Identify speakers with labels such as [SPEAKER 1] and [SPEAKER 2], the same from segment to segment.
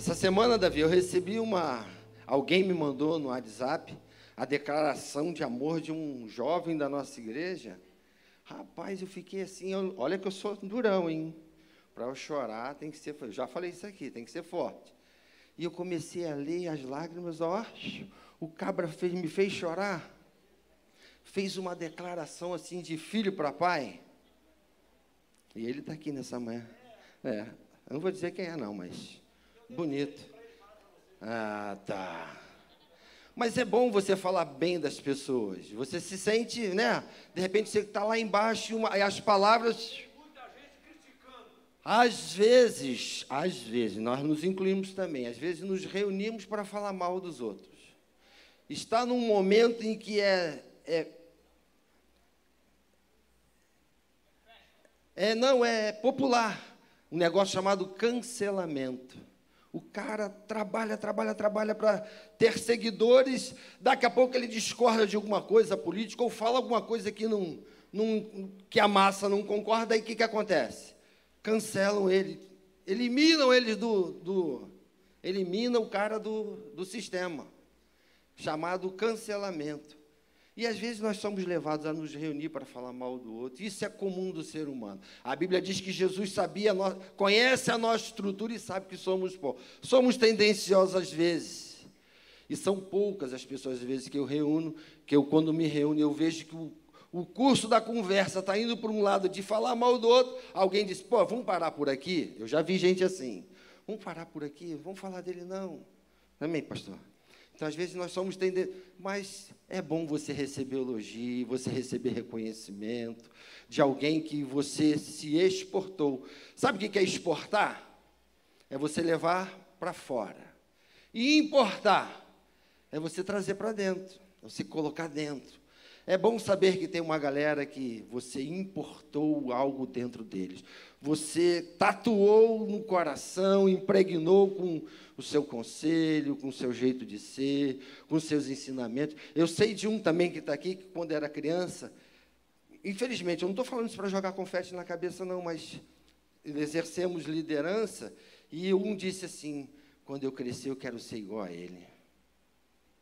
[SPEAKER 1] Essa semana, Davi, eu recebi uma. Alguém me mandou no WhatsApp a declaração de amor de um jovem da nossa igreja. Rapaz, eu fiquei assim, eu, olha que eu sou durão, hein? Para eu chorar tem que ser, eu já falei isso aqui, tem que ser forte. E eu comecei a ler as lágrimas, ó, o cabra fez, me fez chorar. Fez uma declaração assim de filho para pai. E ele está aqui nessa manhã. É, eu não vou dizer quem é não, mas bonito. Ah, tá. Mas é bom você falar bem das pessoas. Você se sente, né? De repente você está lá embaixo e, uma, e as palavras. Às vezes, às vezes, nós nos incluímos também, às vezes nos reunimos para falar mal dos outros. Está num momento em que é, é, é não é popular um negócio chamado cancelamento. O cara trabalha, trabalha, trabalha para ter seguidores, daqui a pouco ele discorda de alguma coisa política ou fala alguma coisa que, não, não, que a massa não concorda, aí o que, que acontece? Cancelam ele, eliminam ele do, do o cara do, do sistema, chamado cancelamento. E às vezes nós somos levados a nos reunir para falar mal do outro. Isso é comum do ser humano. A Bíblia diz que Jesus sabia, conhece a nossa estrutura e sabe que somos. Somos tendenciosos às vezes. E são poucas as pessoas, às vezes, que eu reúno, que eu, quando me reúno, eu vejo que o, o curso da conversa está indo para um lado de falar mal do outro. Alguém diz, pô, vamos parar por aqui? Eu já vi gente assim. Vamos parar por aqui? Vamos falar dele, não. Amém, pastor? Então, às vezes, nós somos tendentes, mas é bom você receber elogio, você receber reconhecimento de alguém que você se exportou. Sabe o que é exportar? É você levar para fora. E importar é você trazer para dentro, é você colocar dentro. É bom saber que tem uma galera que você importou algo dentro deles. Você tatuou no coração, impregnou com o seu conselho, com o seu jeito de ser, com os seus ensinamentos. Eu sei de um também que está aqui, que quando era criança, infelizmente, eu não estou falando isso para jogar confete na cabeça, não, mas exercemos liderança, e um disse assim: quando eu crescer, eu quero ser igual a ele.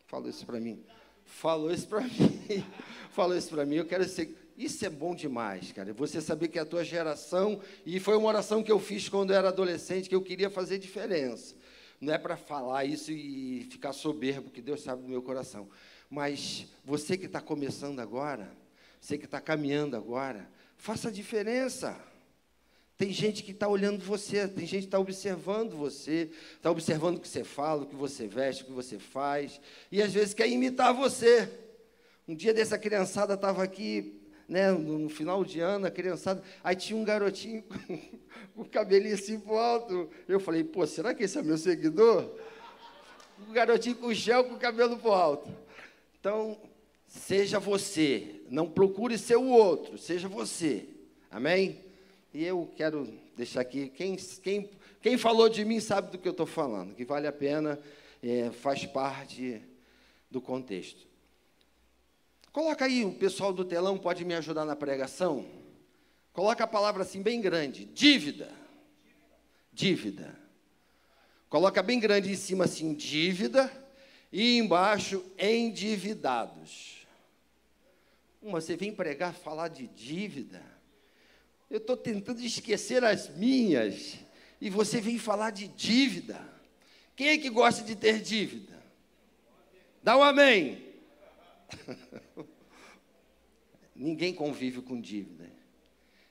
[SPEAKER 1] Falou isso para mim. Falou isso para mim. Falou isso para mim, eu quero ser. Isso é bom demais, cara. Você saber que a tua geração, e foi uma oração que eu fiz quando eu era adolescente, que eu queria fazer diferença. Não é para falar isso e ficar soberbo, que Deus sabe do meu coração. Mas você que está começando agora, você que está caminhando agora, faça a diferença. Tem gente que está olhando você, tem gente que está observando você, está observando o que você fala, o que você veste, o que você faz, e às vezes quer imitar você. Um dia dessa criançada estava aqui né, no final de ano, a criançada, aí tinha um garotinho com o cabelinho assim pro alto. Eu falei, pô, será que esse é meu seguidor? O garotinho com gel com o cabelo pro alto. Então, seja você, não procure ser o outro, seja você. Amém? E eu quero deixar aqui, quem, quem, quem falou de mim sabe do que eu estou falando, que vale a pena, é, faz parte do contexto. Coloca aí, o pessoal do telão pode me ajudar na pregação? Coloca a palavra assim bem grande, dívida. Dívida. Coloca bem grande em cima assim, dívida, e embaixo, endividados. Uma, você vem pregar, falar de dívida. Eu estou tentando esquecer as minhas, e você vem falar de dívida. Quem é que gosta de ter dívida? Dá um amém. Ninguém convive com dívida.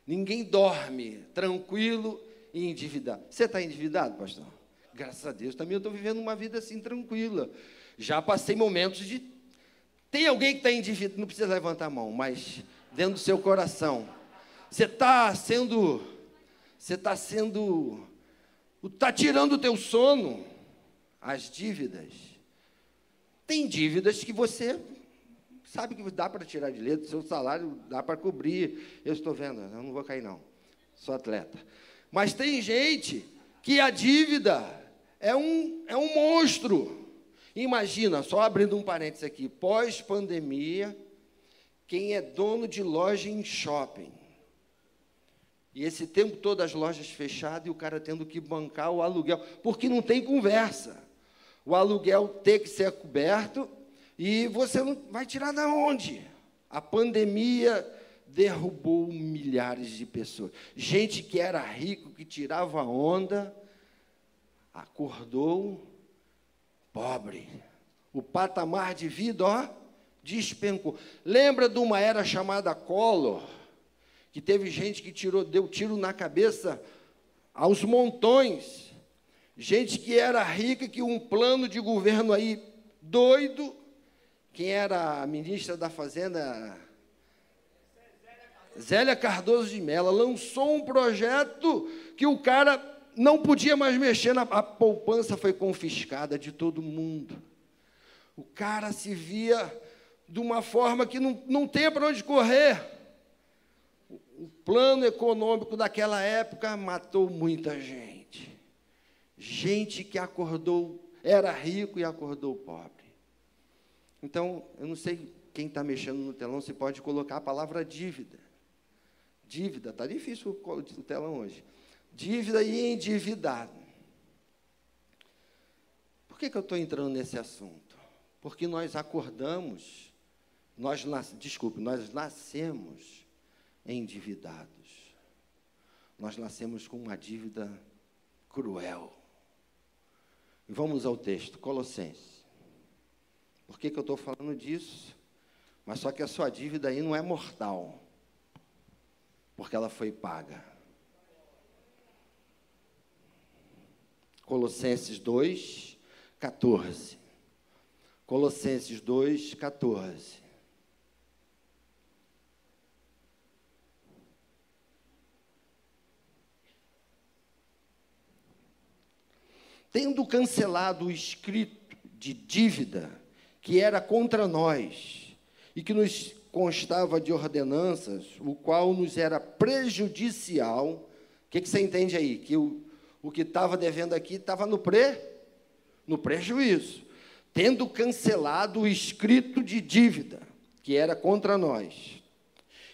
[SPEAKER 1] Ninguém dorme tranquilo e endividado. Você está endividado, pastor? Graças a Deus, também eu estou vivendo uma vida assim tranquila. Já passei momentos de. Tem alguém que está endividado, não precisa levantar a mão, mas dentro do seu coração. Você está sendo. Você está sendo. Está tirando o teu sono. As dívidas. Tem dívidas que você sabe que dá para tirar de letra, seu salário dá para cobrir. Eu estou vendo, eu não vou cair, não. Sou atleta. Mas tem gente que a dívida é um, é um monstro. Imagina, só abrindo um parênteses aqui, pós-pandemia, quem é dono de loja em shopping E esse tempo todo as lojas fechadas e o cara tendo que bancar o aluguel, porque não tem conversa. O aluguel tem que ser coberto e você não vai tirar da onde? A pandemia derrubou milhares de pessoas. Gente que era rico, que tirava onda, acordou pobre. O patamar de vida, ó, despencou. Lembra de uma era chamada Collor, que teve gente que tirou, deu tiro na cabeça aos montões. Gente que era rica, que um plano de governo aí doido. Quem era a ministra da Fazenda? Zélia Cardoso de Mello lançou um projeto que o cara não podia mais mexer, na, a poupança foi confiscada de todo mundo. O cara se via de uma forma que não, não tem para onde correr. O plano econômico daquela época matou muita gente. Gente que acordou, era rico e acordou pobre. Então, eu não sei quem está mexendo no telão, se pode colocar a palavra dívida. Dívida, está difícil o telão hoje dívida e endividado. Por que, que eu estou entrando nesse assunto? Porque nós acordamos, nós nas, desculpe, nós nascemos endividados. Nós nascemos com uma dívida cruel. E vamos ao texto, Colossenses. Por que, que eu estou falando disso? Mas só que a sua dívida aí não é mortal, porque ela foi paga. Colossenses 2, 14. Colossenses 2, 14. Tendo cancelado o escrito de dívida que era contra nós e que nos constava de ordenanças, o qual nos era prejudicial. O que, que você entende aí? Que o o que estava devendo aqui estava no pre, no prejuízo, tendo cancelado o escrito de dívida que era contra nós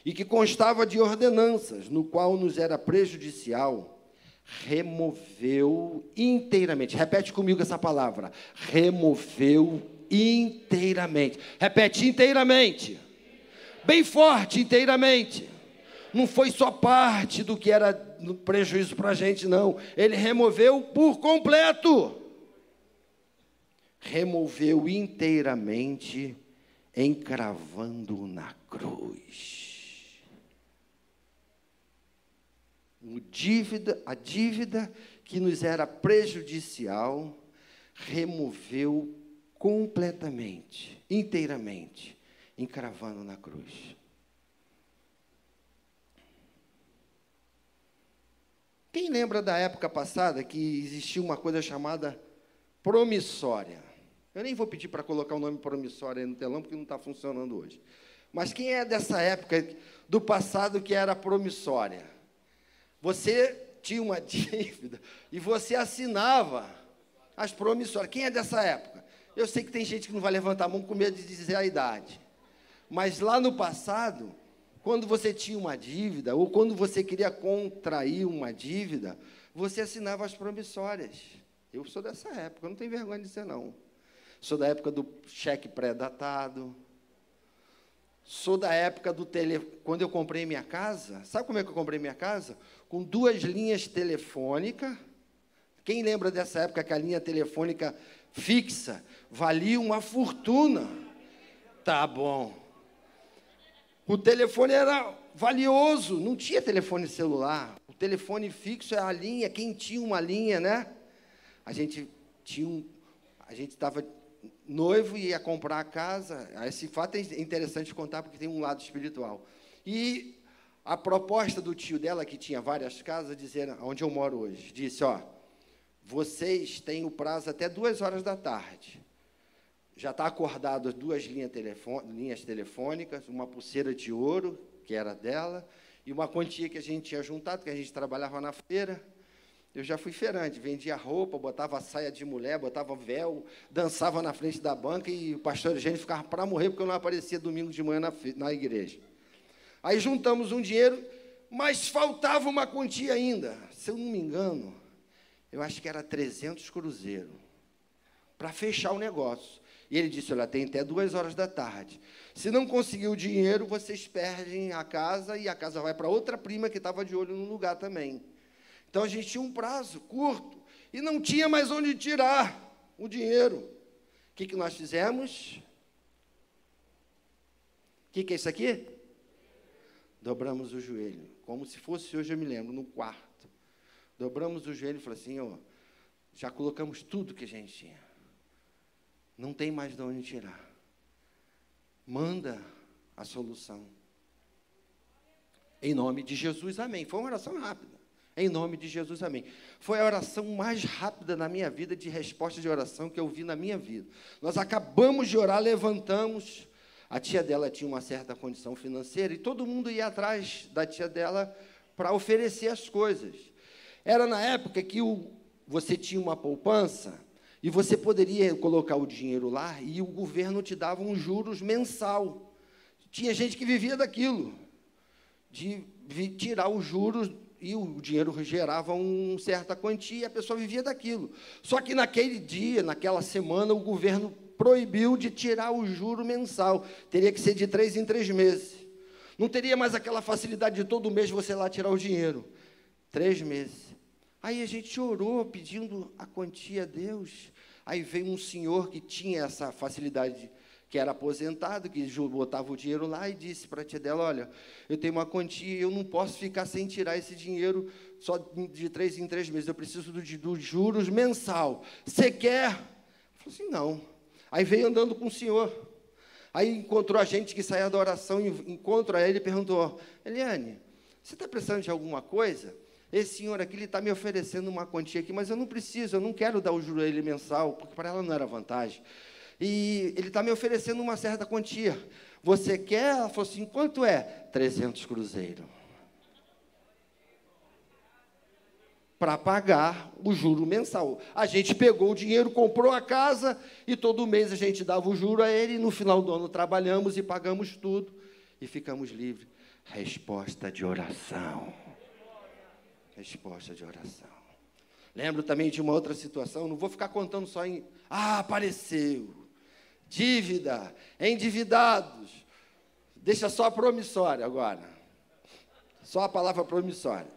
[SPEAKER 1] e que constava de ordenanças, no qual nos era prejudicial, removeu inteiramente. Repete comigo essa palavra. Removeu inteiramente. Repete inteiramente. Bem forte, inteiramente não foi só parte do que era prejuízo para a gente, não. Ele removeu por completo. Removeu inteiramente, encravando na cruz. O dívida, a dívida que nos era prejudicial, removeu completamente, inteiramente, encravando na cruz. Quem lembra da época passada que existia uma coisa chamada promissória? Eu nem vou pedir para colocar o nome promissória aí no telão, porque não está funcionando hoje. Mas quem é dessa época do passado que era promissória? Você tinha uma dívida e você assinava as promissórias. Quem é dessa época? Eu sei que tem gente que não vai levantar a mão com medo de dizer a idade. Mas lá no passado, quando você tinha uma dívida, ou quando você queria contrair uma dívida, você assinava as promissórias. Eu sou dessa época, não tenho vergonha de dizer não. Sou da época do cheque pré-datado. Sou da época do tele. Quando eu comprei minha casa, sabe como é que eu comprei minha casa? Com duas linhas telefônicas. Quem lembra dessa época que a linha telefônica fixa valia uma fortuna? Tá bom. O telefone era valioso, não tinha telefone celular. O telefone fixo é a linha, quem tinha uma linha, né? A gente tinha um, a gente estava noivo e ia comprar a casa. Esse fato é interessante contar porque tem um lado espiritual. E a proposta do tio dela, que tinha várias casas, dizer onde eu moro hoje, disse: ó, vocês têm o prazo até duas horas da tarde já está acordado as duas linhas, linhas telefônicas, uma pulseira de ouro, que era dela, e uma quantia que a gente tinha juntado, que a gente trabalhava na feira. Eu já fui feirante, vendia roupa, botava saia de mulher, botava véu, dançava na frente da banca e o pastor Eugênio ficava para morrer porque eu não aparecia domingo de manhã na, na igreja. Aí juntamos um dinheiro, Mas faltava uma quantia ainda. Se eu não me engano, eu acho que era 300 cruzeiros para fechar o negócio. E ele disse: Olha, tem até duas horas da tarde. Se não conseguir o dinheiro, vocês perdem a casa e a casa vai para outra prima que estava de olho no lugar também. Então a gente tinha um prazo curto e não tinha mais onde tirar o dinheiro. O que, que nós fizemos? O que, que é isso aqui? Dobramos o joelho, como se fosse hoje, eu me lembro, no quarto. Dobramos o joelho e falamos assim: ó, já colocamos tudo que a gente tinha. Não tem mais de onde tirar. Manda a solução. Em nome de Jesus, amém. Foi uma oração rápida. Em nome de Jesus, amém. Foi a oração mais rápida na minha vida, de resposta de oração que eu vi na minha vida. Nós acabamos de orar, levantamos. A tia dela tinha uma certa condição financeira e todo mundo ia atrás da tia dela para oferecer as coisas. Era na época que o, você tinha uma poupança e você poderia colocar o dinheiro lá e o governo te dava um juros mensal. Tinha gente que vivia daquilo, de tirar os juros e o dinheiro gerava uma certa quantia e a pessoa vivia daquilo. Só que naquele dia, naquela semana, o governo proibiu de tirar o juro mensal. Teria que ser de três em três meses. Não teria mais aquela facilidade de todo mês você lá tirar o dinheiro. Três meses. Aí a gente orou pedindo a quantia a Deus. Aí veio um senhor que tinha essa facilidade, que era aposentado, que botava o dinheiro lá e disse para a tia dela: Olha, eu tenho uma quantia, eu não posso ficar sem tirar esse dinheiro só de três em três meses, eu preciso dos do juros mensal. Você quer? Eu falei assim: Não. Aí veio andando com o senhor. Aí encontrou a gente que saía da oração, encontra ele e perguntou: Eliane, você está precisando de alguma coisa? esse senhor aqui está me oferecendo uma quantia aqui, mas eu não preciso, eu não quero dar o joelho mensal, porque para ela não era vantagem. E ele está me oferecendo uma certa quantia. Você quer? Ela falou assim: quanto é? 300 cruzeiros. Para pagar o juro mensal. A gente pegou o dinheiro, comprou a casa e todo mês a gente dava o juro a ele. E no final do ano trabalhamos e pagamos tudo e ficamos livres. Resposta de oração resposta de oração. Lembro também de uma outra situação, não vou ficar contando só em. Ah, apareceu. Dívida, endividados. Deixa só a promissória agora. Só a palavra promissória.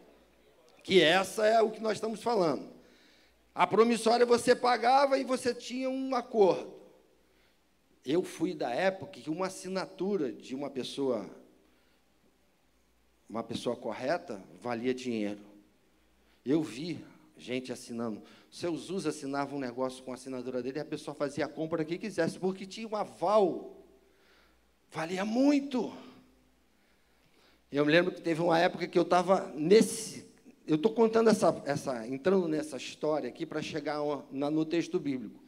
[SPEAKER 1] Que essa é o que nós estamos falando. A promissória você pagava e você tinha um acordo. Eu fui da época que uma assinatura de uma pessoa, uma pessoa correta, valia dinheiro. Eu vi gente assinando. O seu Zuz assinava um negócio com a assinadora dele e a pessoa fazia a compra que quisesse, porque tinha um aval. Valia muito. Eu me lembro que teve uma época que eu estava nesse. Eu estou contando essa, essa, entrando nessa história aqui para chegar na, no texto bíblico.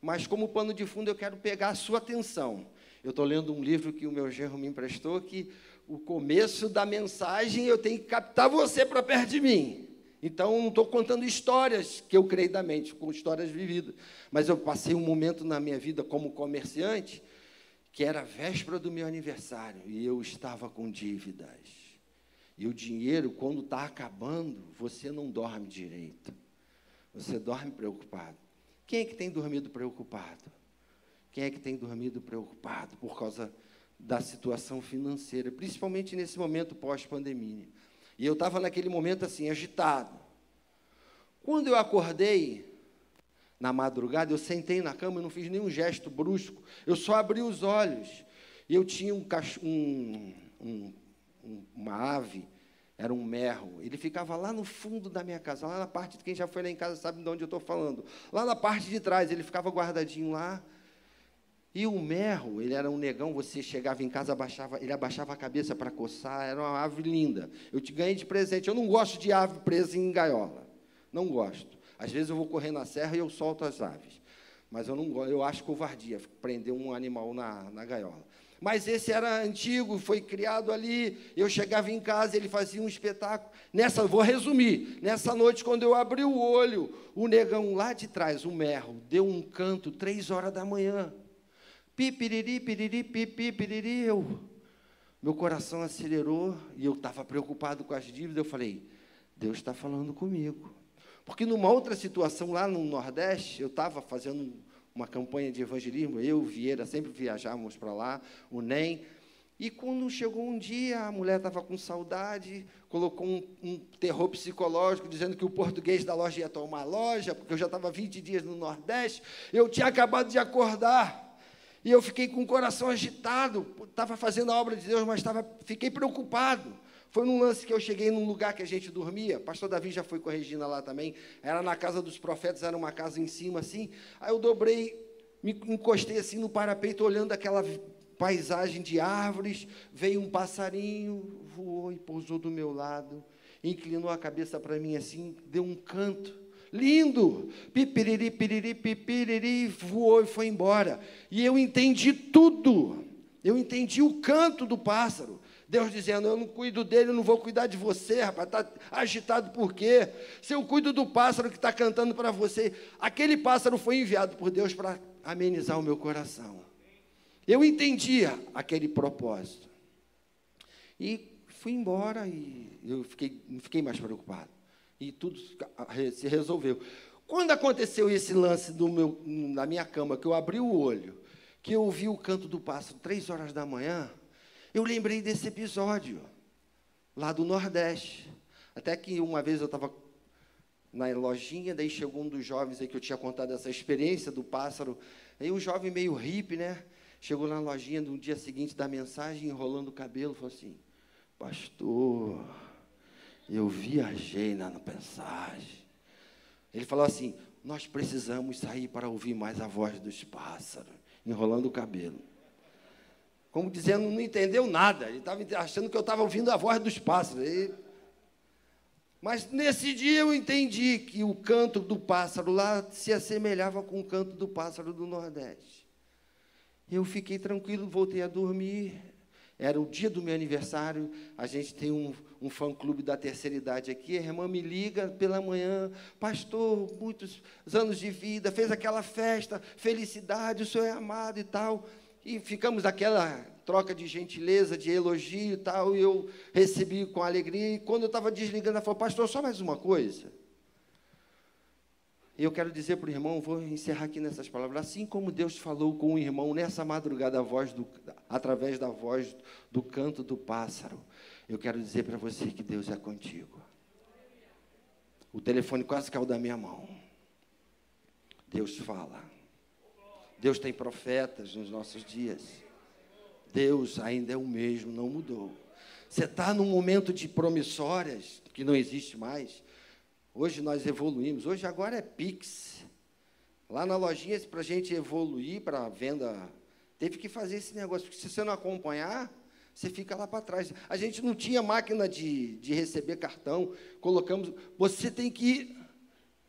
[SPEAKER 1] Mas como pano de fundo eu quero pegar a sua atenção. Eu estou lendo um livro que o meu genro me emprestou, que o começo da mensagem eu tenho que captar você para perto de mim. Então, não estou contando histórias que eu creio da mente, com histórias vividas. Mas eu passei um momento na minha vida como comerciante, que era véspera do meu aniversário, e eu estava com dívidas. E o dinheiro, quando está acabando, você não dorme direito. Você dorme preocupado. Quem é que tem dormido preocupado? Quem é que tem dormido preocupado por causa da situação financeira, principalmente nesse momento pós-pandemia? E eu estava naquele momento assim, agitado. Quando eu acordei, na madrugada, eu sentei na cama, eu não fiz nenhum gesto brusco, eu só abri os olhos. E eu tinha um, um, um, uma ave, era um merro. Ele ficava lá no fundo da minha casa, lá na parte de quem já foi lá em casa sabe de onde eu estou falando. Lá na parte de trás, ele ficava guardadinho lá. E o merro, ele era um negão, você chegava em casa, abaixava, ele abaixava a cabeça para coçar, era uma ave linda. Eu te ganhei de presente. Eu não gosto de ave presa em gaiola. Não gosto. Às vezes eu vou correr na serra e eu solto as aves. Mas eu não eu acho covardia prender um animal na, na gaiola. Mas esse era antigo, foi criado ali. Eu chegava em casa, ele fazia um espetáculo. Nessa, vou resumir. Nessa noite, quando eu abri o olho, o negão lá de trás, o merro, deu um canto três horas da manhã. Pi, piriri, piriri, pi, pi, piriri, eu. meu coração acelerou e eu estava preocupado com as dívidas. Eu falei: Deus está falando comigo. Porque numa outra situação lá no Nordeste, eu estava fazendo uma campanha de evangelismo, eu e Vieira sempre viajávamos para lá, o NEM. E quando chegou um dia, a mulher estava com saudade, colocou um, um, terror psicológico, dizendo que o português da loja ia tomar a loja, porque eu já estava 20 dias no Nordeste, eu tinha acabado de acordar. E eu fiquei com o coração agitado, estava fazendo a obra de Deus, mas estava, fiquei preocupado. Foi num lance que eu cheguei num lugar que a gente dormia, pastor Davi já foi com a Regina lá também, era na casa dos profetas, era uma casa em cima assim, aí eu dobrei, me encostei assim no parapeito, olhando aquela paisagem de árvores, veio um passarinho, voou e pousou do meu lado, inclinou a cabeça para mim assim, deu um canto, lindo, pipiriri, piriri, pipiriri, voou e foi embora. E eu entendi tudo. Eu entendi o canto do pássaro. Deus dizendo: Eu não cuido dele, eu não vou cuidar de você, rapaz. Está agitado por quê? Se eu cuido do pássaro que está cantando para você, aquele pássaro foi enviado por Deus para amenizar o meu coração. Eu entendia aquele propósito. E fui embora e eu fiquei, não fiquei mais preocupado e tudo se resolveu. Quando aconteceu esse lance do meu, na minha cama, que eu abri o olho, que eu ouvi o canto do pássaro três horas da manhã, eu lembrei desse episódio, lá do Nordeste. Até que uma vez eu estava na lojinha, daí chegou um dos jovens aí que eu tinha contado essa experiência do pássaro, aí um jovem meio hippie, né? Chegou na lojinha no dia seguinte da mensagem, enrolando o cabelo, falou assim, pastor, eu viajei na mensagem. Ele falou assim: Nós precisamos sair para ouvir mais a voz dos pássaros, enrolando o cabelo. Como dizendo, não entendeu nada. Ele estava achando que eu estava ouvindo a voz dos pássaros. Ele... Mas nesse dia eu entendi que o canto do pássaro lá se assemelhava com o canto do pássaro do Nordeste. Eu fiquei tranquilo, voltei a dormir. Era o dia do meu aniversário. A gente tem um, um fã-clube da terceira idade aqui, a irmã me liga pela manhã, pastor, muitos anos de vida, fez aquela festa, felicidade, o senhor é amado e tal. E ficamos aquela troca de gentileza, de elogio e tal, e eu recebi com alegria. E quando eu estava desligando, ela falou, pastor, só mais uma coisa. E eu quero dizer para o irmão, vou encerrar aqui nessas palavras, assim como Deus falou com o irmão nessa madrugada, do, através da voz do canto do pássaro, eu quero dizer para você que Deus é contigo. O telefone quase caiu da minha mão. Deus fala. Deus tem profetas nos nossos dias. Deus ainda é o mesmo, não mudou. Você está num momento de promissórias, que não existe mais. Hoje nós evoluímos. Hoje agora é Pix. Lá na lojinha, para a gente evoluir para a venda, teve que fazer esse negócio. Porque se você não acompanhar, você fica lá para trás. A gente não tinha máquina de, de receber cartão, colocamos. Você tem que ir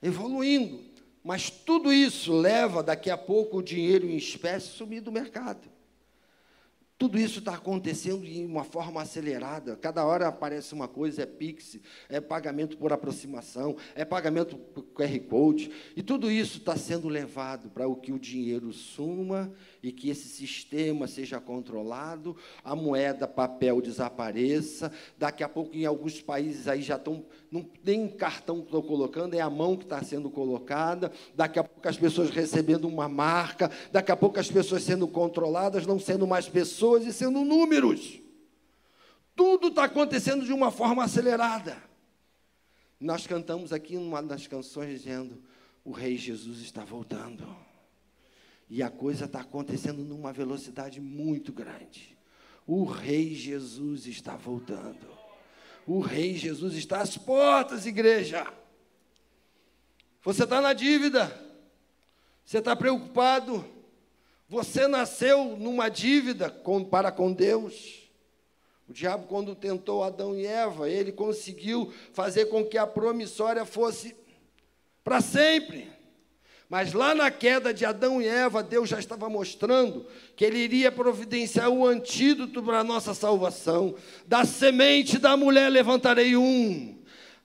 [SPEAKER 1] evoluindo. Mas tudo isso leva daqui a pouco o dinheiro em espécie sumir do mercado. Tudo isso está acontecendo de uma forma acelerada. Cada hora aparece uma coisa, é Pix, é pagamento por aproximação, é pagamento por QR Code. E tudo isso está sendo levado para o que o dinheiro suma e que esse sistema seja controlado, a moeda papel desapareça. Daqui a pouco, em alguns países aí já estão, não tem cartão que estão colocando, é a mão que está sendo colocada. Daqui a pouco as pessoas recebendo uma marca, daqui a pouco as pessoas sendo controladas, não sendo mais pessoas e sendo números. Tudo está acontecendo de uma forma acelerada. Nós cantamos aqui uma das canções dizendo: O Rei Jesus está voltando. E a coisa está acontecendo numa velocidade muito grande. O Rei Jesus está voltando. O Rei Jesus está às portas, igreja. Você está na dívida. Você está preocupado. Você nasceu numa dívida com, para com Deus. O diabo, quando tentou Adão e Eva, ele conseguiu fazer com que a promissória fosse para sempre. Mas lá na queda de Adão e Eva, Deus já estava mostrando que Ele iria providenciar o antídoto para a nossa salvação. Da semente da mulher levantarei um.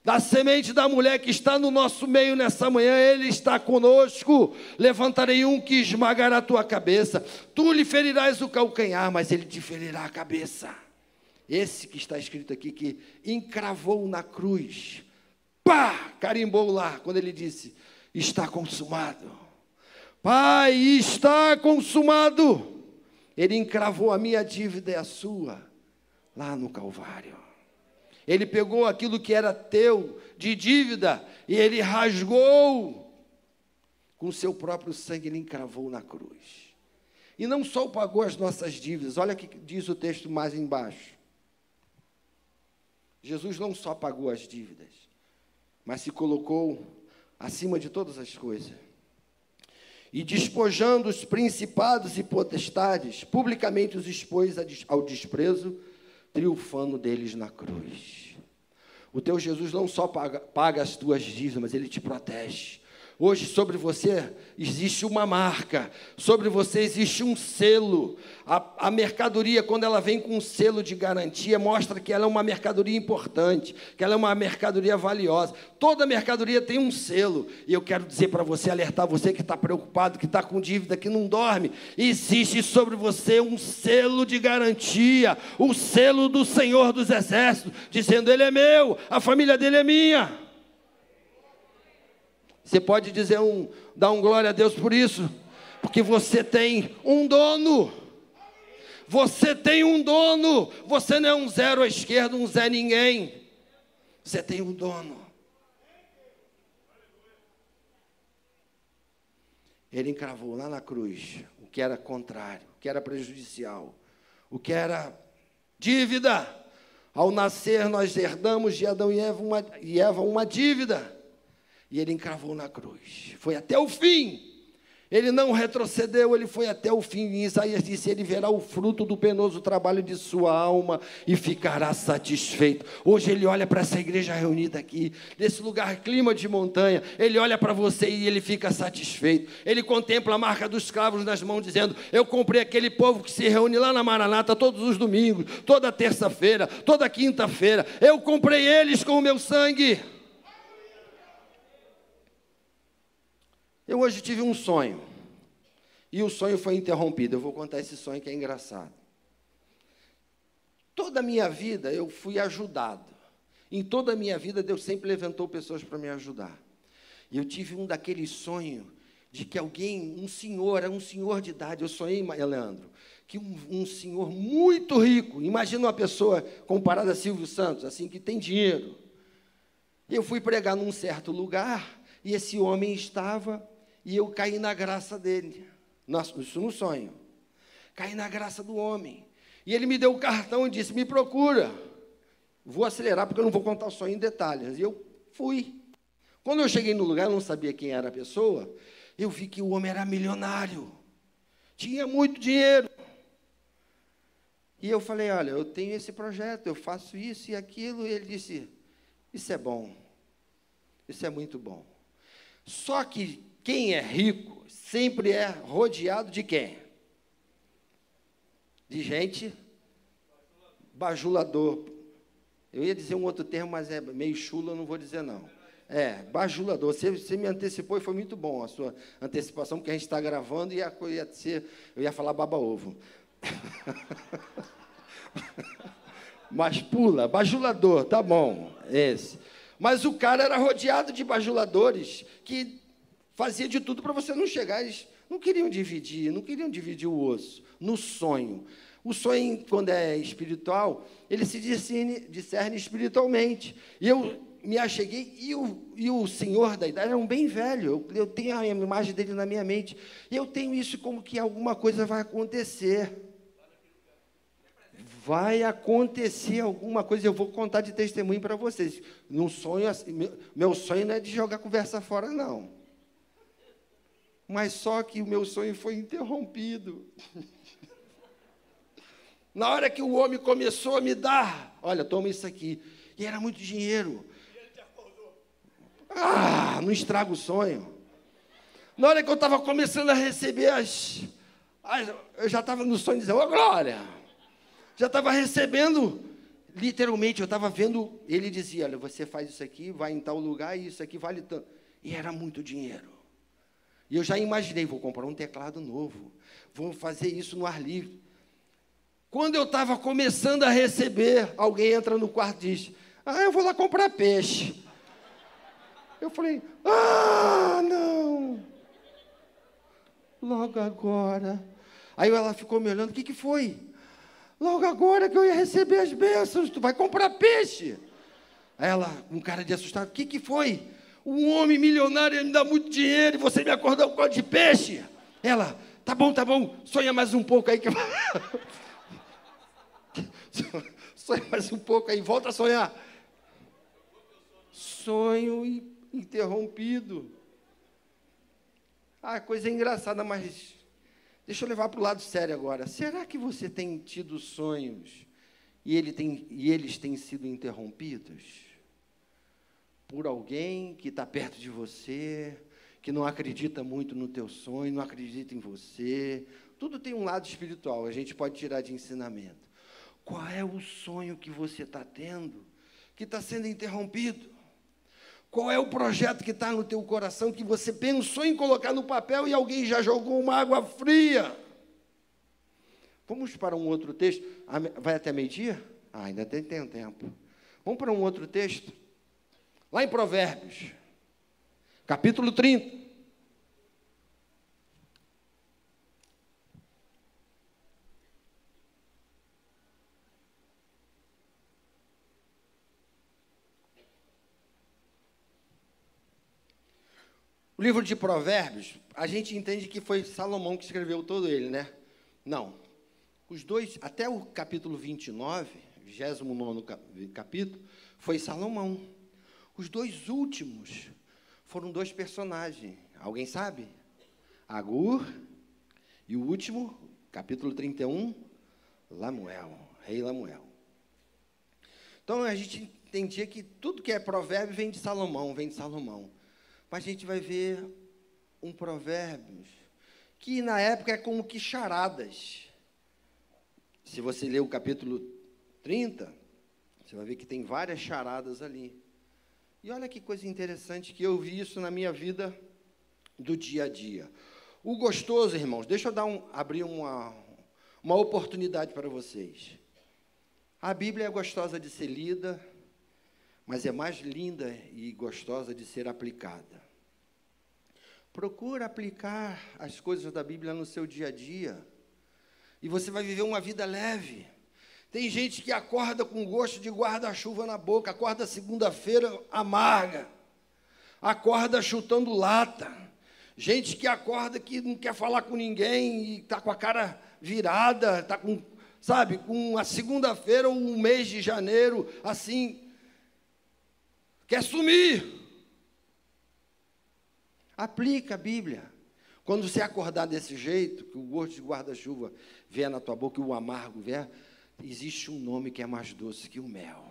[SPEAKER 1] Da semente da mulher que está no nosso meio nessa manhã, Ele está conosco. Levantarei um que esmagará a tua cabeça. Tu lhe ferirás o calcanhar, mas Ele te ferirá a cabeça. Esse que está escrito aqui, que encravou na cruz, pá, carimbou lá, quando ele disse: Está consumado. Pai, está consumado. Ele encravou a minha dívida e a sua lá no Calvário. Ele pegou aquilo que era teu de dívida e ele rasgou com seu próprio sangue, ele encravou na cruz. E não só pagou as nossas dívidas, olha o que diz o texto mais embaixo. Jesus não só pagou as dívidas, mas se colocou acima de todas as coisas. E despojando os principados e potestades, publicamente os expôs ao desprezo, triunfando deles na cruz. O teu Jesus não só paga, paga as tuas dívidas, ele te protege. Hoje sobre você existe uma marca, sobre você existe um selo. A, a, mercadoria, quando ela vem com um selo de garantia, mostra que ela é uma mercadoria importante, que ela é uma mercadoria valiosa. Toda mercadoria tem um selo. E eu quero dizer para você, alertar você que está preocupado, que está com dívida, que não dorme. Existe sobre você um selo de garantia, o selo do Senhor dos Exércitos, dizendo: Ele é meu, a família dele é minha. Você pode dizer um, dar um glória a Deus por isso, porque você tem um dono. Você tem um dono. Você não é um zero à esquerda, um zé ninguém. Você tem um dono. Ele encravou lá na cruz o que era contrário, o que era prejudicial, o que era dívida. Ao nascer, nós herdamos de Adão e Eva uma, e Eva uma dívida. E ele encravou na cruz. Foi até o fim. Ele não retrocedeu, ele foi até o fim. E Isaías disse: Ele verá o fruto do penoso trabalho de sua alma e ficará satisfeito. Hoje ele olha para essa igreja reunida aqui, nesse lugar, clima de montanha. Ele olha para você e ele fica satisfeito. Ele contempla a marca dos cravos nas mãos, dizendo: Eu comprei aquele povo que se reúne lá na Maranata todos os domingos, toda terça-feira, toda quinta-feira. Eu comprei eles com o meu sangue. Eu hoje tive um sonho. E o sonho foi interrompido. Eu vou contar esse sonho que é engraçado. Toda a minha vida eu fui ajudado. Em toda a minha vida Deus sempre levantou pessoas para me ajudar. E eu tive um daqueles sonhos de que alguém, um senhor, era um senhor de idade. Eu sonhei, Leandro, que um, um senhor muito rico. Imagina uma pessoa comparada a Silvio Santos, assim que tem dinheiro. Eu fui pregar num certo lugar e esse homem estava e eu caí na graça dele. Isso no sonho. Caí na graça do homem. E ele me deu o cartão e disse: Me procura. Vou acelerar porque eu não vou contar o sonho em detalhes. E eu fui. Quando eu cheguei no lugar, eu não sabia quem era a pessoa. Eu vi que o homem era milionário. Tinha muito dinheiro. E eu falei: Olha, eu tenho esse projeto, eu faço isso e aquilo. E ele disse: Isso é bom. Isso é muito bom. Só que quem é rico sempre é rodeado de quem? De gente bajulador. Eu ia dizer um outro termo, mas é meio chulo, eu não vou dizer não. É, bajulador. Você, você me antecipou e foi muito bom a sua antecipação, porque a gente está gravando e ia, ia ser, eu ia falar baba-ovo. mas pula, bajulador, tá bom, esse. Mas o cara era rodeado de bajuladores que fazia de tudo para você não chegar. Eles não queriam dividir, não queriam dividir o osso no sonho. O sonho, quando é espiritual, ele se discerne, discerne espiritualmente. E eu me acheguei, e o, e o senhor da idade era um bem velho, eu, eu tenho a imagem dele na minha mente. E eu tenho isso como que alguma coisa vai acontecer. Vai acontecer alguma coisa, eu vou contar de testemunho para vocês. Num sonho, assim, meu, meu sonho não é de jogar conversa fora, não mas só que o meu sonho foi interrompido. Na hora que o homem começou a me dar, olha, toma isso aqui, e era muito dinheiro. Ah, não estraga o sonho. Na hora que eu estava começando a receber as, as eu já estava no sonho dizendo, ô oh, glória! Já estava recebendo, literalmente, eu estava vendo, ele dizia, olha, você faz isso aqui, vai em tal lugar, e isso aqui vale tanto. E era muito dinheiro. E eu já imaginei, vou comprar um teclado novo, vou fazer isso no ar livre. Quando eu estava começando a receber, alguém entra no quarto e diz: Ah, eu vou lá comprar peixe. Eu falei: Ah, não. Logo agora. Aí ela ficou me olhando: O que, que foi? Logo agora que eu ia receber as bênçãos, tu vai comprar peixe. Aí ela, um cara de assustado: O que, que foi? Um homem milionário me dá muito dinheiro e você me acordou com de peixe. Ela, tá bom, tá bom, sonha mais um pouco aí que Sonha mais um pouco aí, volta a sonhar. Sonho interrompido. Ah, coisa engraçada, mas deixa eu levar para o lado sério agora. Será que você tem tido sonhos e, ele tem, e eles têm sido interrompidos? Por alguém que está perto de você, que não acredita muito no teu sonho, não acredita em você. Tudo tem um lado espiritual, a gente pode tirar de ensinamento. Qual é o sonho que você está tendo que está sendo interrompido? Qual é o projeto que está no teu coração que você pensou em colocar no papel e alguém já jogou uma água fria? Vamos para um outro texto. Vai até meio-dia? Ah, ainda tem tempo. Vamos para um outro texto. Lá em Provérbios, capítulo 30. O livro de Provérbios, a gente entende que foi Salomão que escreveu todo ele, né? Não. Os dois, até o capítulo 29, 29 capítulo, foi Salomão. Os dois últimos foram dois personagens. Alguém sabe? Agur e o último, capítulo 31, Lamuel, rei Lamuel. Então a gente entendia que tudo que é provérbio vem de Salomão, vem de Salomão. Mas a gente vai ver um provérbios que na época é como que charadas. Se você ler o capítulo 30, você vai ver que tem várias charadas ali. E olha que coisa interessante que eu vi isso na minha vida do dia a dia. O gostoso, irmãos, deixa eu dar um, abrir uma, uma oportunidade para vocês. A Bíblia é gostosa de ser lida, mas é mais linda e gostosa de ser aplicada. Procura aplicar as coisas da Bíblia no seu dia a dia, e você vai viver uma vida leve. Tem gente que acorda com gosto de guarda-chuva na boca, acorda segunda-feira amarga, acorda chutando lata. Gente que acorda que não quer falar com ninguém e está com a cara virada, está com, sabe, com a segunda-feira ou um mês de janeiro, assim, quer sumir. Aplica a Bíblia. Quando você acordar desse jeito, que o gosto de guarda-chuva vier na tua boca e o amargo vier, existe um nome que é mais doce que o mel.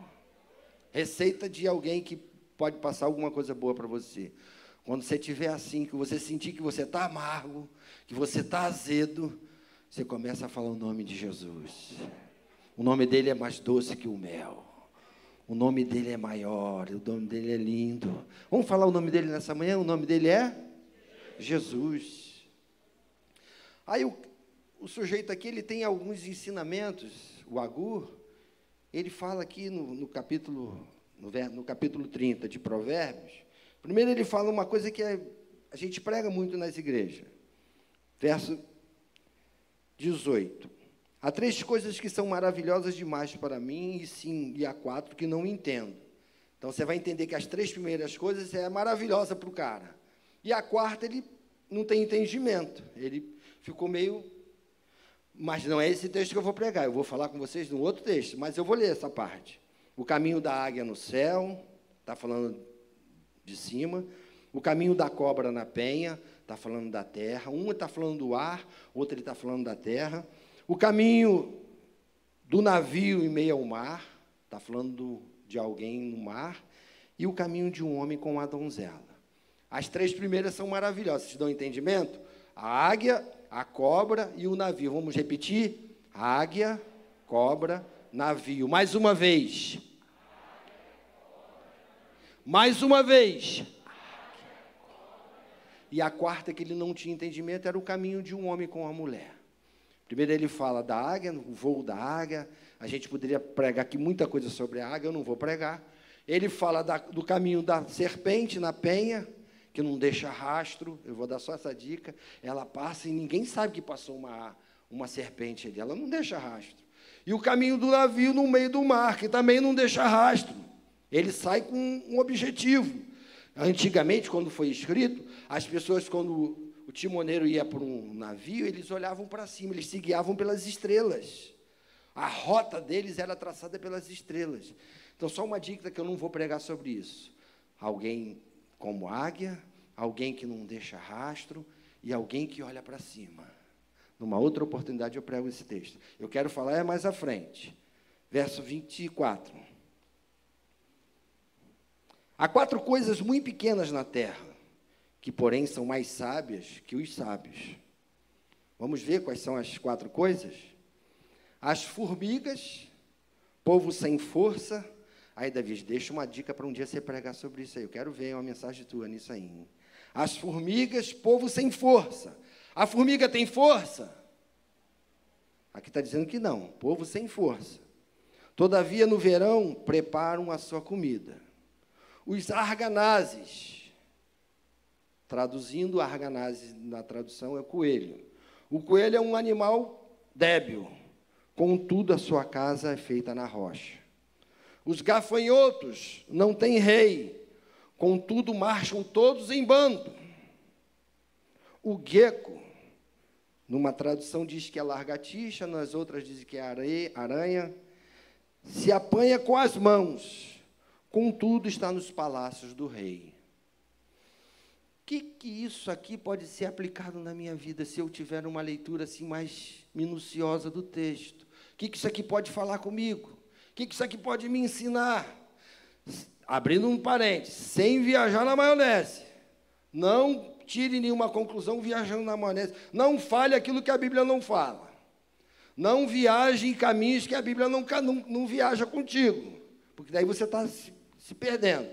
[SPEAKER 1] Receita de alguém que pode passar alguma coisa boa para você. Quando você estiver assim, que você sentir que você está amargo, que você está azedo, você começa a falar o nome de Jesus. O nome dele é mais doce que o mel. O nome dele é maior, o nome dele é lindo. Vamos falar o nome dele nessa manhã? O nome dele é Jesus. Aí o, o sujeito aqui ele tem alguns ensinamentos, o Agur, ele fala aqui no, no capítulo no, no, capítulo 30 de Provérbios. Primeiro ele fala uma coisa que é, a gente prega muito nas igrejas. Verso 18. Há três coisas que são maravilhosas demais para mim, e sim, e há quatro que não entendo. Então você vai entender que as três primeiras coisas é maravilhosa para o cara. E a quarta ele não tem entendimento. Ele ficou meio. Mas não é esse texto que eu vou pregar. Eu vou falar com vocês no outro texto, mas eu vou ler essa parte. O caminho da águia no céu, está falando de cima. O caminho da cobra na penha, está falando da terra. Um está falando do ar, outro está falando da terra. O caminho do navio em meio ao mar, está falando de alguém no mar, e o caminho de um homem com uma donzela. As três primeiras são maravilhosas, te dão entendimento? A águia, a cobra e o navio. Vamos repetir? Águia, cobra, navio. Mais uma vez. Mais uma vez. E a quarta que ele não tinha entendimento era o caminho de um homem com uma mulher. Primeiro ele fala da águia, o voo da águia. A gente poderia pregar aqui muita coisa sobre a águia, eu não vou pregar. Ele fala da, do caminho da serpente na penha, que não deixa rastro. Eu vou dar só essa dica. Ela passa e ninguém sabe que passou uma, uma serpente ali. Ela não deixa rastro. E o caminho do navio no meio do mar, que também não deixa rastro. Ele sai com um objetivo. Antigamente, quando foi escrito, as pessoas, quando o timoneiro ia para um navio, eles olhavam para cima, eles se guiavam pelas estrelas. A rota deles era traçada pelas estrelas. Então, só uma dica que eu não vou pregar sobre isso. Alguém como águia, alguém que não deixa rastro e alguém que olha para cima. Numa outra oportunidade eu prego esse texto. Eu quero falar é mais à frente. Verso 24. Há quatro coisas muito pequenas na terra que, porém, são mais sábias que os sábios. Vamos ver quais são as quatro coisas? As formigas, povo sem força. Aí, Davi, deixa uma dica para um dia você pregar sobre isso aí. Eu quero ver uma mensagem tua nisso aí. As formigas, povo sem força. A formiga tem força? Aqui está dizendo que não, povo sem força. Todavia, no verão, preparam a sua comida. Os arganazes, Traduzindo, arganazes na tradução é coelho. O coelho é um animal débil, contudo a sua casa é feita na rocha. Os gafanhotos não têm rei, contudo marcham todos em bando. O gecko, numa tradução diz que é largatixa, nas outras diz que é aranha, se apanha com as mãos, contudo está nos palácios do rei que, que isso aqui pode ser aplicado na minha vida se eu tiver uma leitura assim mais minuciosa do texto? O que, que isso aqui pode falar comigo? Que, que isso aqui pode me ensinar? Abrindo um parênteses, sem viajar na maionese. Não tire nenhuma conclusão viajando na maionese. Não fale aquilo que a Bíblia não fala. Não viaje em caminhos que a Bíblia não, não, não viaja contigo. Porque daí você está se, se perdendo.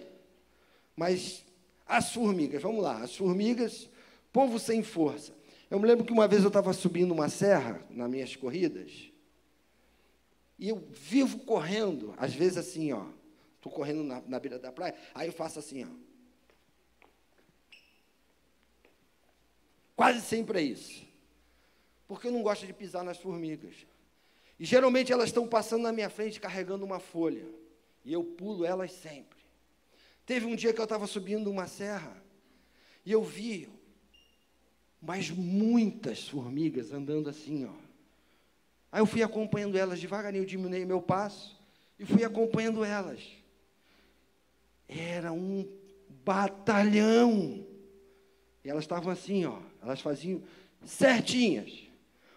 [SPEAKER 1] Mas as formigas, vamos lá, as formigas, povo sem força. Eu me lembro que uma vez eu estava subindo uma serra nas minhas corridas, e eu vivo correndo, às vezes assim, ó, estou correndo na, na beira da praia, aí eu faço assim, ó. Quase sempre é isso. Porque eu não gosto de pisar nas formigas. E geralmente elas estão passando na minha frente carregando uma folha. E eu pulo elas sempre. Teve um dia que eu estava subindo uma serra e eu vi mas muitas formigas andando assim, ó. Aí eu fui acompanhando elas devagarinho, diminui meu passo e fui acompanhando elas. Era um batalhão. E elas estavam assim, ó, elas faziam certinhas.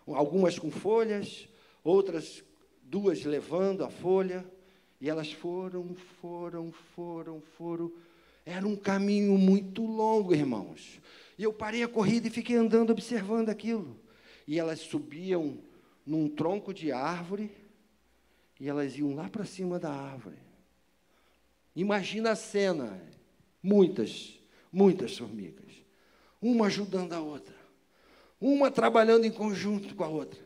[SPEAKER 1] Algumas com folhas, outras duas levando a folha. E elas foram, foram, foram, foram. Era um caminho muito longo, irmãos. E eu parei a corrida e fiquei andando observando aquilo. E elas subiam num tronco de árvore e elas iam lá para cima da árvore. Imagina a cena. Muitas, muitas formigas. Uma ajudando a outra. Uma trabalhando em conjunto com a outra.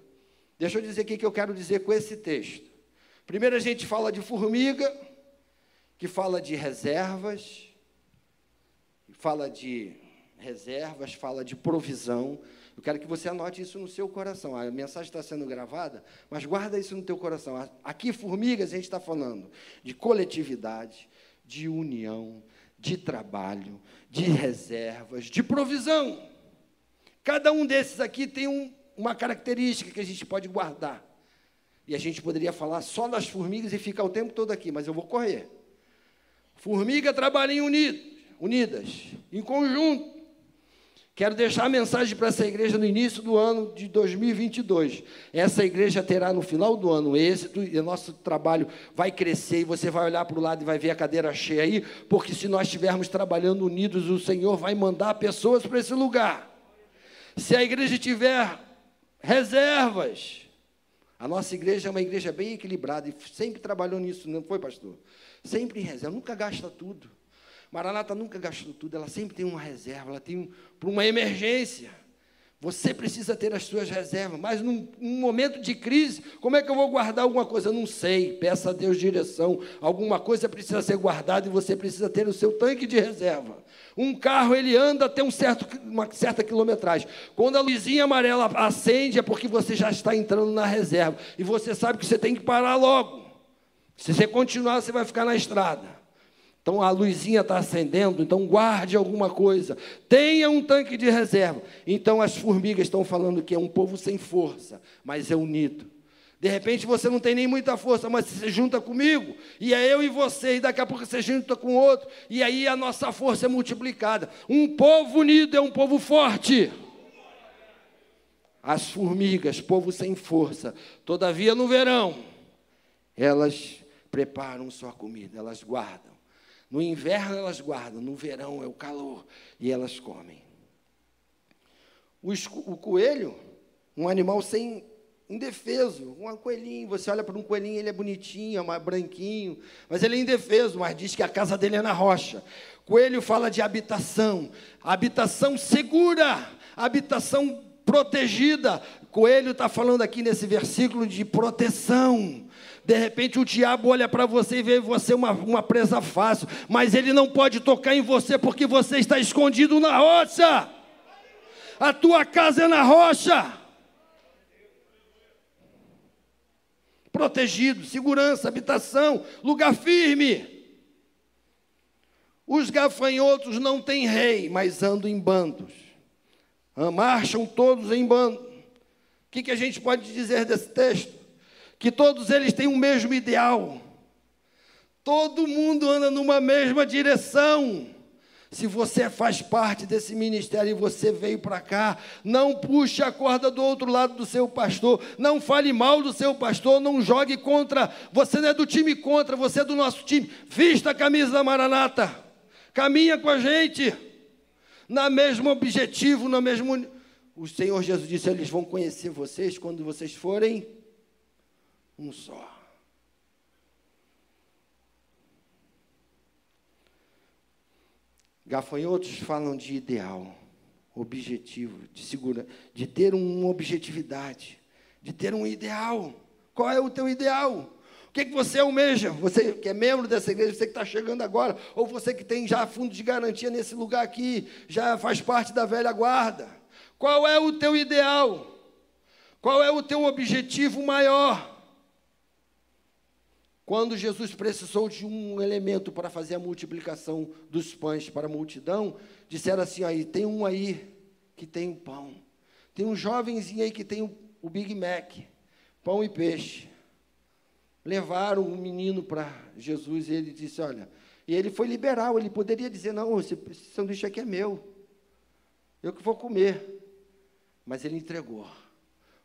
[SPEAKER 1] Deixa eu dizer o que eu quero dizer com esse texto. Primeiro a gente fala de formiga, que fala de reservas, fala de reservas, fala de provisão. Eu quero que você anote isso no seu coração. A mensagem está sendo gravada, mas guarda isso no teu coração. Aqui, formigas, a gente está falando de coletividade, de união, de trabalho, de reservas, de provisão. Cada um desses aqui tem um, uma característica que a gente pode guardar. E a gente poderia falar só das formigas e ficar o tempo todo aqui, mas eu vou correr. Formiga trabalhem unidos, unidas, em conjunto. Quero deixar a mensagem para essa igreja no início do ano de 2022. Essa igreja terá no final do ano êxito e o nosso trabalho vai crescer e você vai olhar para o lado e vai ver a cadeira cheia aí, porque se nós estivermos trabalhando unidos, o Senhor vai mandar pessoas para esse lugar. Se a igreja tiver reservas, a nossa igreja é uma igreja bem equilibrada e sempre trabalhou nisso, não foi, pastor? Sempre em reserva, nunca gasta tudo. Maranata nunca gastou tudo, ela sempre tem uma reserva, ela tem um, para uma emergência. Você precisa ter as suas reservas, mas num, num, momento de crise, como é que eu vou guardar alguma coisa? Eu não sei. Peça a Deus direção. Alguma coisa precisa ser guardada e você precisa ter o seu tanque de reserva. Um carro ele anda até um certo, uma certa quilometragem. Quando a luzinha amarela acende, é porque você já está entrando na reserva. E você sabe que você tem que parar logo. Se você continuar, você vai ficar na estrada. Então a luzinha está acendendo, então guarde alguma coisa. Tenha um tanque de reserva. Então as formigas estão falando que é um povo sem força, mas é unido. De repente você não tem nem muita força, mas você junta comigo, e é eu e você, e daqui a pouco você junta com outro, e aí a nossa força é multiplicada. Um povo unido é um povo forte. As formigas, povo sem força, todavia no verão, elas preparam sua comida, elas guardam. No inverno elas guardam, no verão é o calor e elas comem. O, o coelho, um animal sem indefeso, um coelhinho, você olha para um coelhinho, ele é bonitinho, é branquinho, mas ele é indefeso, mas diz que a casa dele é na rocha. Coelho fala de habitação, habitação segura, habitação protegida. Coelho está falando aqui nesse versículo de proteção. De repente o diabo olha para você e vê você uma, uma presa fácil, mas ele não pode tocar em você porque você está escondido na rocha. A tua casa é na rocha. Protegido, segurança, habitação, lugar firme. Os gafanhotos não têm rei, mas andam em bandos. Marcham todos em bando. O que, que a gente pode dizer desse texto? Que todos eles têm o mesmo ideal. Todo mundo anda numa mesma direção. Se você faz parte desse ministério e você veio para cá, não puxe a corda do outro lado do seu pastor, não fale mal do seu pastor, não jogue contra. Você não é do time contra, você é do nosso time. Vista a camisa da Maranata, caminha com a gente, na mesmo objetivo, no mesmo. O Senhor Jesus disse: eles vão conhecer vocês quando vocês forem um só. Gafanhotos falam de ideal, objetivo, de segura, de ter uma objetividade, de ter um ideal. Qual é o teu ideal? O que, que você almeja? Você que é membro dessa igreja, você que está chegando agora, ou você que tem já fundo de garantia nesse lugar aqui, já faz parte da velha guarda. Qual é o teu ideal? Qual é o teu objetivo maior? Quando Jesus precisou de um elemento para fazer a multiplicação dos pães para a multidão, disseram assim: aí tem um aí que tem o pão, tem um jovenzinho aí que tem o, Big Mac, pão e peixe. Levaram o um menino para Jesus e ele disse: Olha, e ele foi liberal, ele poderia dizer: Não, esse, esse sanduíche aqui é meu, eu que vou comer. Mas ele entregou.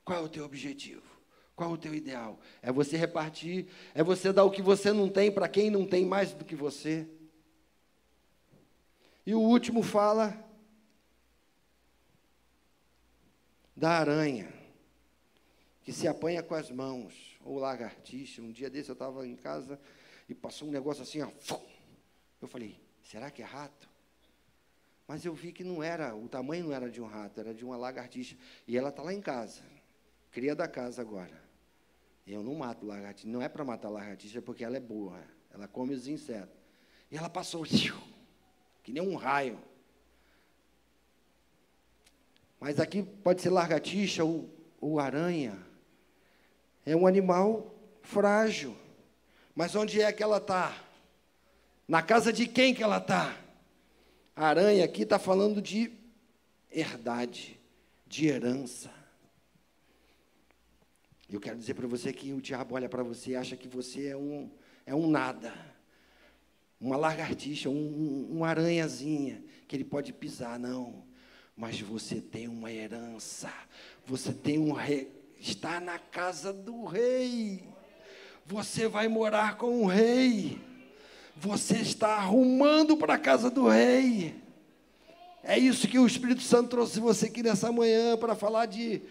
[SPEAKER 1] Qual é o teu objetivo? Qual o teu ideal? É você repartir, é você dar o que você não tem para quem não tem mais do que você. E o último fala da aranha, que se apanha com as mãos, ou lagartixa. Um dia desse eu estava em casa e passou um negócio assim, ó, eu falei, será que é rato? Mas eu vi que não era, o tamanho não era de um rato, era de uma lagartixa. E ela está lá em casa, cria da casa agora. Eu não mato lagartixa. Não é para matar lagartixa porque ela é boa. Ela come os insetos. E ela passou, que nem um raio. Mas aqui pode ser lagartixa ou, ou aranha. É um animal frágil. Mas onde é que ela está? Na casa de quem que ela está? A aranha aqui está falando de herdade, de herança. Eu quero dizer para você que o diabo olha para você e acha que você é um, é um nada. Uma lagartixa, um, uma aranhazinha que ele pode pisar, não. Mas você tem uma herança. Você tem um rei. Está na casa do rei. Você vai morar com o rei. Você está arrumando para a casa do rei. É isso que o Espírito Santo trouxe você aqui nessa manhã para falar de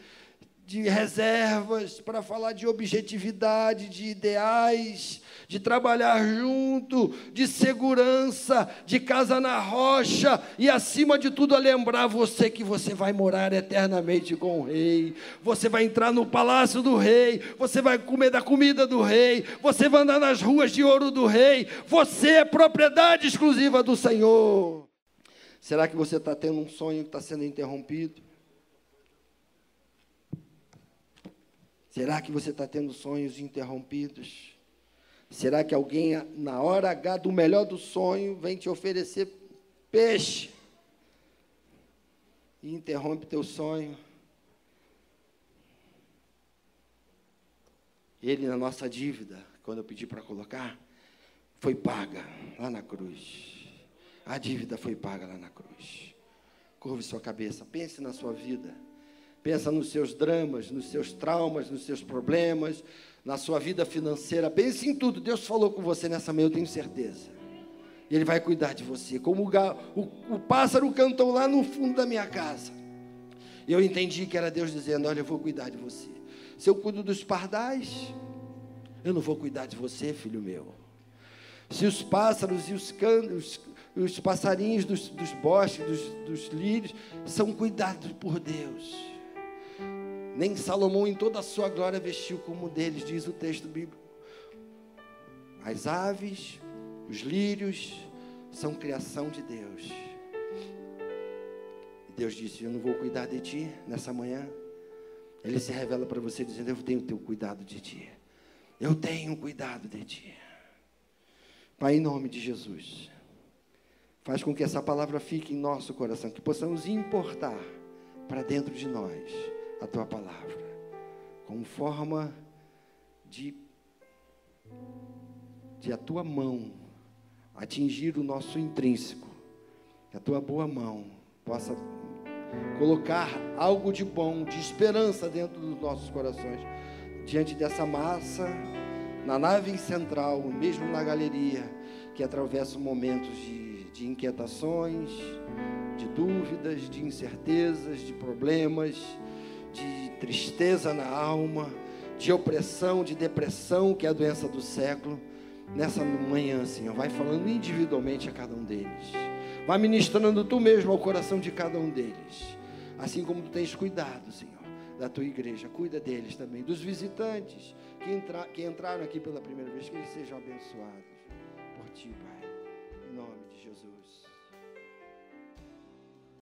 [SPEAKER 1] de reservas, para falar de objetividade, de ideais, de trabalhar junto, de segurança, de casa na rocha e, acima de tudo, a lembrar você que você vai morar eternamente com o Rei, você vai entrar no palácio do Rei, você vai comer da comida do Rei, você vai andar nas ruas de ouro do Rei, você é propriedade exclusiva do Senhor. Será que você está tendo um sonho que está sendo interrompido? Será que você está tendo sonhos interrompidos? Será que alguém, na hora H do melhor do sonho, vem te oferecer peixe e interrompe teu sonho? Ele, na nossa dívida, quando eu pedi para colocar, foi paga lá na cruz. A dívida foi paga lá na cruz. Curve sua cabeça, pense na sua vida pensa nos seus dramas, nos seus traumas, nos seus problemas, na sua vida financeira. Pense em tudo. Deus falou com você nessa manhã, eu tenho certeza. E Ele vai cuidar de você. Como o, o, o pássaro cantou lá no fundo da minha casa. E eu entendi que era Deus dizendo: Olha, eu vou cuidar de você. Se eu cuido dos pardais, eu não vou cuidar de você, filho meu. Se os pássaros e os, can, os, os passarinhos dos, dos bosques, dos, dos lírios, são cuidados por Deus nem Salomão em toda a sua glória vestiu como deles, diz o texto bíblico. As aves, os lírios, são criação de Deus. Deus disse: Eu não vou cuidar de ti nessa manhã. Ele se revela para você dizendo: Eu tenho teu cuidado de ti. Eu tenho cuidado de ti. Pai, em nome de Jesus, faz com que essa palavra fique em nosso coração, que possamos importar para dentro de nós a tua palavra, como forma de, de a tua mão atingir o nosso intrínseco, que a tua boa mão possa colocar algo de bom, de esperança dentro dos nossos corações, diante dessa massa, na nave central, mesmo na galeria, que atravessa momentos de, de inquietações, de dúvidas, de incertezas, de problemas, de tristeza na alma, de opressão, de depressão, que é a doença do século. Nessa manhã, Senhor, vai falando individualmente a cada um deles. Vai ministrando tu mesmo ao coração de cada um deles. Assim como tu tens cuidado, Senhor, da tua igreja. Cuida deles também, dos visitantes que, entra, que entraram aqui pela primeira vez, que eles sejam abençoados por ti, Pai.